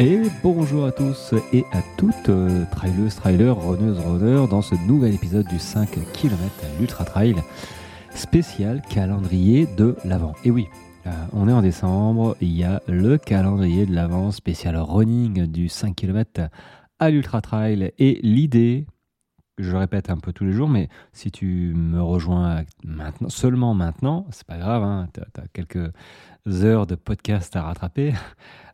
Et bonjour à tous et à toutes, euh, trailers, trailers, runneuses, runners, dans ce nouvel épisode du 5 km l'Ultra Trail spécial calendrier de l'Avent. Et oui, euh, on est en décembre, il y a le calendrier de l'Avent spécial running du 5 km à l'Ultra Trail. Et l'idée, je répète un peu tous les jours, mais si tu me rejoins maintenant, seulement maintenant, c'est pas grave, hein, tu as, quelques heures de podcast à rattraper.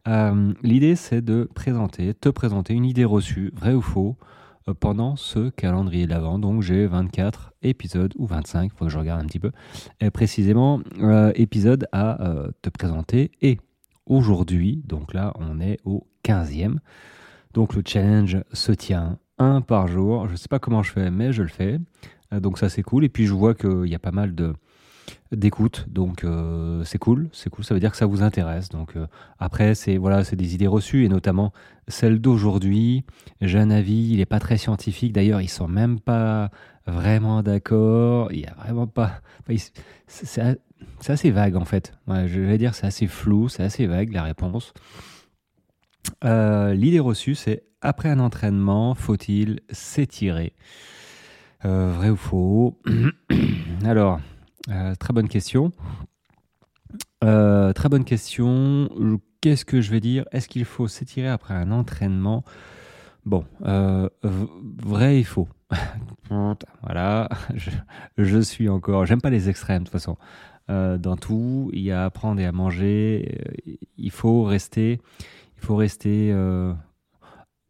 Euh, l'idée, c'est de présenter, te présenter une idée reçue, vrai ou faux, euh, pendant ce calendrier d'avant. Donc, j'ai 24 épisodes, ou 25, il faut que je regarde un petit peu, précisément, euh, épisodes à te présenter. Et aujourd'hui, donc là, on est au 15e. Donc, le challenge se tient un par jour. Je ne sais pas comment je fais, mais je le fais. donc, ça, c'est cool. Et puis, je vois qu'il y a pas mal de d'écoute. Donc euh, c'est cool, c'est cool. Ça veut dire que ça vous intéresse. Donc euh, après c'est voilà, c'est des idées reçues et notamment celle d'aujourd'hui. J'ai un avis, il n'est pas très scientifique. D'ailleurs, ils sont même pas vraiment d'accord. Il y a vraiment pas. c'est assez vague en fait. je vais dire c'est assez flou, c'est assez vague la réponse. Euh, l'idée reçue, c'est après un entraînement, faut-il s'étirer? Vrai ou faux? Alors, euh, très bonne question. Euh, très bonne question. Qu'est-ce que je vais dire? Est-ce qu'il faut s'étirer après un entraînement? Bon, euh, vrai et faux. voilà, je, suis encore. J'aime pas les extrêmes de toute façon. dans tout, il y a à apprendre et à manger. Il faut rester, il faut rester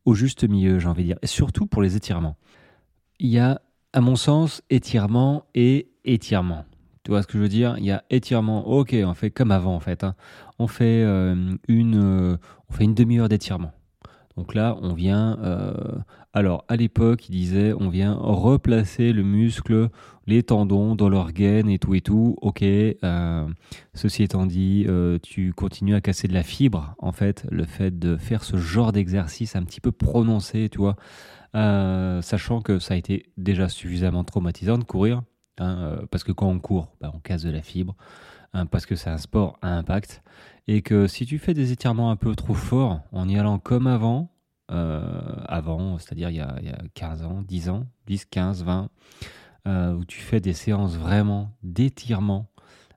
au juste milieu, j'ai envie de dire. Et surtout pour les étirements. Il y a, à mon sens, étirement et étirement. Tu vois ce que je veux dire? Il y a étirement. Ok, on fait comme avant en fait. Hein. On fait euh, une, euh, on fait une demi-heure d'étirement. Donc là, on vient. Euh, alors, à l'époque, il disait, on vient replacer le muscle, les tendons dans leur gaine et tout et tout. Ok. ceci étant dit, tu continues à casser de la fibre. En fait, le fait de faire ce genre d'exercice un petit peu prononcé, tu vois, sachant que ça a été déjà suffisamment traumatisant de courir. Hein, euh, parce que quand on court, bah, on casse de la fibre, hein, parce que c'est un sport à impact, et que si tu fais des étirements un peu trop forts, en y allant comme avant, euh, avant, c'est-à-dire il, y a 15 ans, 10 ans, 10, 15, 20, où tu fais des séances vraiment d'étirement,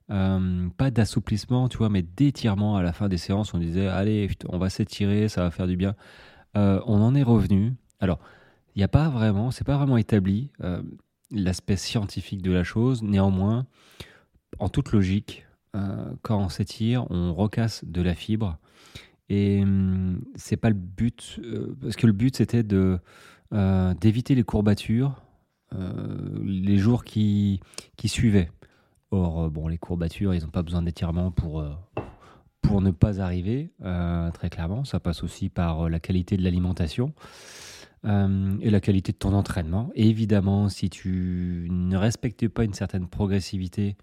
euh, pas d'assouplissement, tu vois, mais d'étirement à la fin des séances, on disait, allez, on va s'étirer, ça va faire du bien. on en est revenu. Alors, il n'y a pas vraiment, c'est pas vraiment établi l'aspect scientifique de la chose. Néanmoins, en toute logique, euh, quand on s'étire, on recasse de la fibre. Et hum, c'est pas le but, euh, parce que le but c'était de euh, d'éviter les courbatures les jours qui, qui suivaient. Or, bon, les courbatures, ils n'ont pas besoin d'étirement pour, pour ne pas arriver, très clairement. Ça passe aussi par la qualité de l'alimentation. Euh, et la qualité de ton entraînement. évidemment, si tu ne respectes pas une certaine progressivité,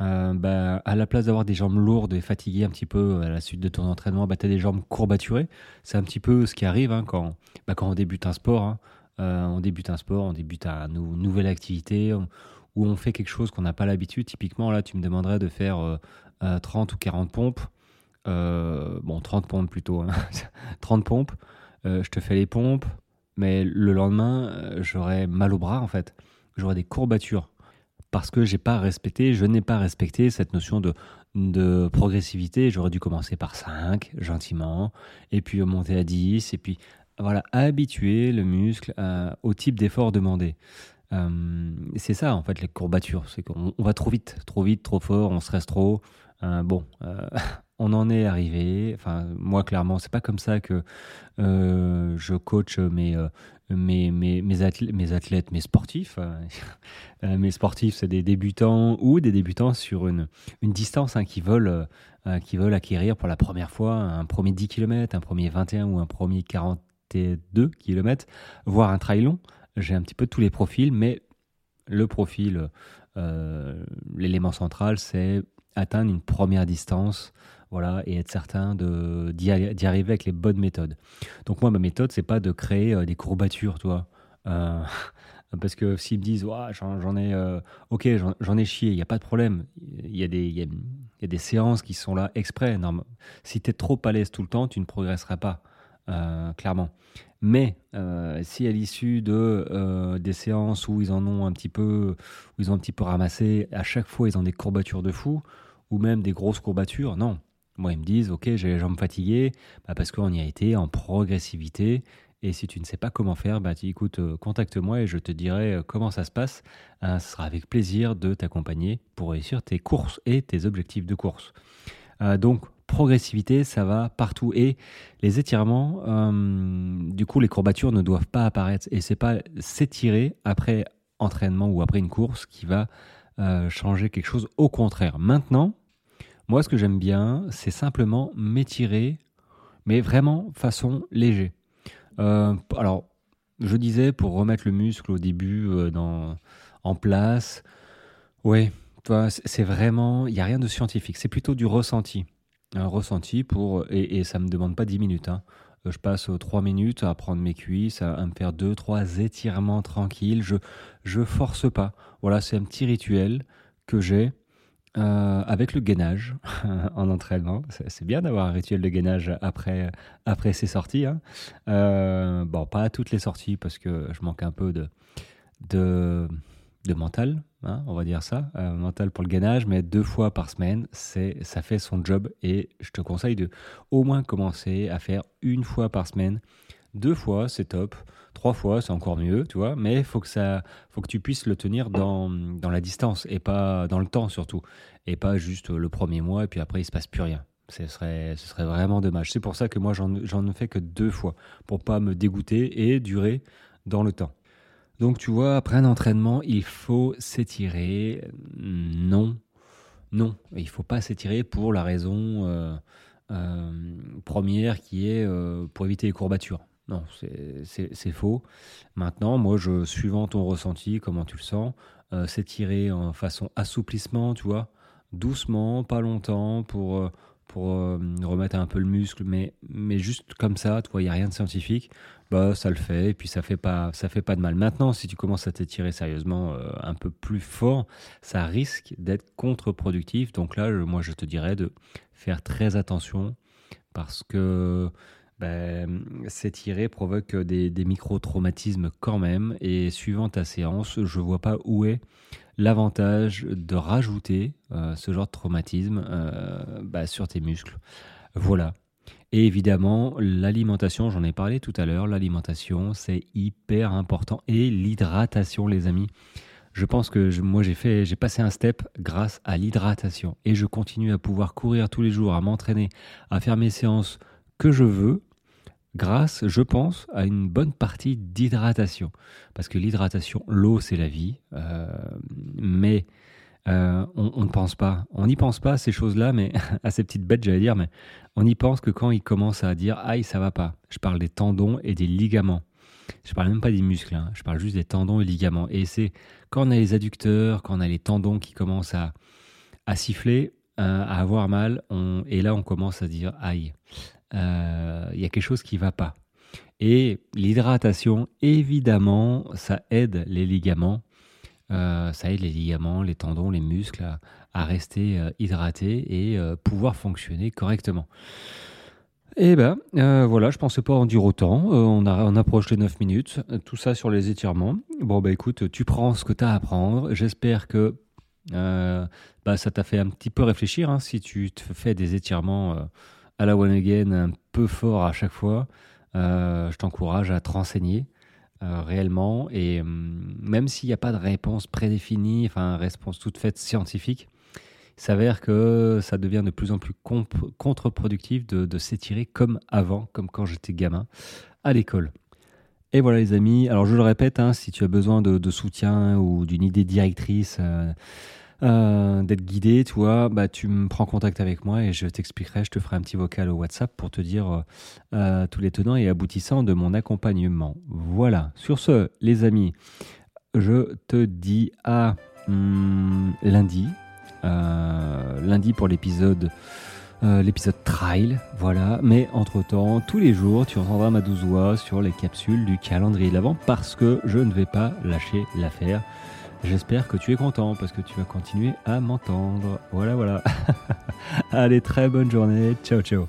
euh, bah, à la place d'avoir des jambes lourdes et fatiguées un petit peu à la suite de ton entraînement, bah, tu as des jambes courbaturées. C'est un petit peu ce qui arrive hein, quand, bah, quand on débute un sport. Hein. Euh, on débute un sport, on débute une nouvelle activité où on fait quelque chose qu'on n'a pas l'habitude. Typiquement, là, tu me demanderais de faire 30 ou 40 pompes. bon, 30 pompes plutôt. 30 hein. pompes. je te fais les pompes mais le lendemain, euh, j'aurais mal au bras en fait. J'aurais des courbatures parce que j'ai pas respecté, je n'ai pas respecté cette notion de, de progressivité. J'aurais dû commencer par 5, gentiment, et puis monter à 10, et puis voilà, habituer le muscle euh, au type d'effort demandé. Euh, c'est ça en fait les courbatures, qu'on va trop vite, trop vite, trop fort, on stresse trop. bon, on en est arrivé. Enfin, moi, clairement, c'est pas comme ça que euh, je coach mes, euh, mes, mes, mes, athlètes, mes sportifs. Euh, mes sportifs, c'est des débutants ou des débutants sur une, une distance hein, qui, veulent, qui veulent acquérir pour la première fois un premier 10 km, un premier 21 ou un premier 42 km, voire un trail long. J'ai un petit peu tous les profils, mais le profil, l'élément central, c'est atteindre une première distance voilà, et être certain d'y arriver avec les bonnes méthodes. Donc moi, ma méthode, c'est pas de créer euh, des courbatures, toi. Euh, parce que s'ils me disent, j'en ai, euh, ok, j'en ai chié, il n'y a pas de problème. Il y, a des, y, a, des séances qui sont là exprès. Si tu es trop à l'aise tout le temps, tu ne progresseras pas. clairement. Mais si à l'issue de des séances où ils en ont un petit peu, où ils ont un petit peu ramassé, à chaque fois ils ont des courbatures de fou ou même des grosses courbatures, non. Moi, ils me disent, ok, j'ai les jambes fatiguées, bah, parce qu'on y a été en progressivité. Et si tu ne sais pas comment faire, bah, écoute, euh, contacte-moi et je te dirai euh, comment ça se passe. Euh, ce sera avec plaisir de t'accompagner pour réussir tes courses et tes objectifs de course. donc, progressivité, ça va partout. Et les étirements, du coup, les courbatures ne doivent pas apparaître. Et c'est pas s'étirer après entraînement ou après une course qui va changer quelque chose. Au contraire. Maintenant, moi, ce que j'aime bien, c'est simplement m'étirer, mais vraiment façon léger. Euh, alors, je disais pour remettre le muscle au début euh, dans, en place. Ouais, c'est vraiment, il n'y a rien de scientifique. C'est plutôt du ressenti. Un ressenti pour, et, ça me demande pas 10 minutes. Hein. Euh, je passe 3 minutes à prendre mes cuisses, à, me faire 2-3 étirements tranquilles. Je, je force pas. Voilà, c'est un petit rituel que j'ai euh, avec le gainage en entraînement. C'est bien d'avoir un rituel de gainage après, après ses sorties. Hein. Euh, bon, pas toutes les sorties parce que je manque un peu de, de, de mental, hein, on va dire ça, euh, mental pour le gainage, mais deux fois par semaine, ça fait son job et je te conseille de au moins commencer à faire une fois par semaine. Deux fois, c'est top. Trois fois, c'est encore mieux, tu vois. Mais faut faut que tu puisses le tenir dans, dans la distance et pas dans le temps surtout, et pas juste le premier mois et puis après il se passe plus rien. Ce serait, ce serait vraiment dommage. C'est pour ça que moi j'en ne fais que deux fois pour pas me dégoûter et durer dans le temps. Donc tu vois, après un entraînement, il faut s'étirer. Non, non, il faut pas s'étirer pour la raison euh, euh, première qui est euh, pour éviter les courbatures. Non, c'est faux. Maintenant, moi, je, suivant ton ressenti, comment tu le sens, euh, s'étirer en façon assouplissement, tu vois, doucement, pas longtemps, pour, euh, pour euh, remettre un peu le muscle, mais, mais juste comme ça, tu vois, il n'y a rien de scientifique, bah, ça le fait, et puis ça fait pas, ça fait pas de mal. Maintenant, si tu commences à t'étirer sérieusement un peu plus fort, ça risque d'être contre-productif. Donc là, moi, je te dirais de faire très attention, parce que ben, s'étirer provoque des, micro-traumatismes quand même. Et suivant ta séance, je vois pas où est l'avantage de rajouter euh, ce genre de traumatisme euh, bah, sur tes muscles. Voilà. Et évidemment, l'alimentation, j'en ai parlé tout à l'heure, l'alimentation, c'est hyper important. Et l'hydratation, les amis. Je pense que moi, j'ai fait, j'ai passé un step grâce à l'hydratation. Et je continue à pouvoir courir tous les jours, à m'entraîner, à faire mes séances que je veux grâce, je pense, à une bonne partie d'hydratation. Parce que l'hydratation, l'eau, c'est la vie. Euh, mais euh, on, ne pense pas. On n'y pense pas à ces choses-là, mais à ces petites bêtes, j'allais dire, mais on y pense que quand il commence à dire aïe, ça va pas. Je parle des tendons et des ligaments. Je parle même pas des muscles, hein. je parle juste des tendons et ligaments. Et c'est quand on a les adducteurs, quand on a les tendons qui commencent à, à siffler, euh, à avoir mal, et là on commence à dire aïe il euh, y a quelque chose qui ne va pas. Et l'hydratation, évidemment, ça aide les ligaments, euh, ça aide les ligaments, les tendons, les muscles à, rester euh, hydratés et pouvoir fonctionner correctement. Et eh ben voilà, je pensais pas en dire autant. on approche les 9 minutes. Tout ça sur les étirements. Bon, bah écoute, tu prends ce que tu as à prendre. J'espère que bah, ça t'a fait un petit peu réfléchir. Hein, si tu te fais des étirements à la one again un peu fort à chaque fois, euh, je t'encourage à te renseigner euh, réellement. Et hum, même s'il n'y a pas de réponse prédéfinie, enfin, réponse toute faite scientifique, il s'avère que ça devient de plus en plus contre-productif de, s'étirer comme avant, comme quand j'étais gamin à l'école. Et voilà les amis, alors je le répète, hein, si tu as besoin de, soutien ou d'une idée directrice, euh, euh, d'être guidé, tu bah, tu me prends contact avec moi et je t'expliquerai, je te ferai un petit vocal au WhatsApp pour te dire euh, euh, tous les tenants et aboutissants de mon accompagnement. Voilà, sur ce, les amis, je te dis à hmm, lundi, lundi pour l'épisode. l'épisode trail, voilà. Mais entre-temps, tous les jours, tu entendras ma douze voix sur les capsules du calendrier de l'avant parce que je ne vais pas lâcher l'affaire. J'espère que tu es content parce que tu vas continuer à m'entendre. Voilà, voilà. Allez, très bonne journée. Ciao, ciao.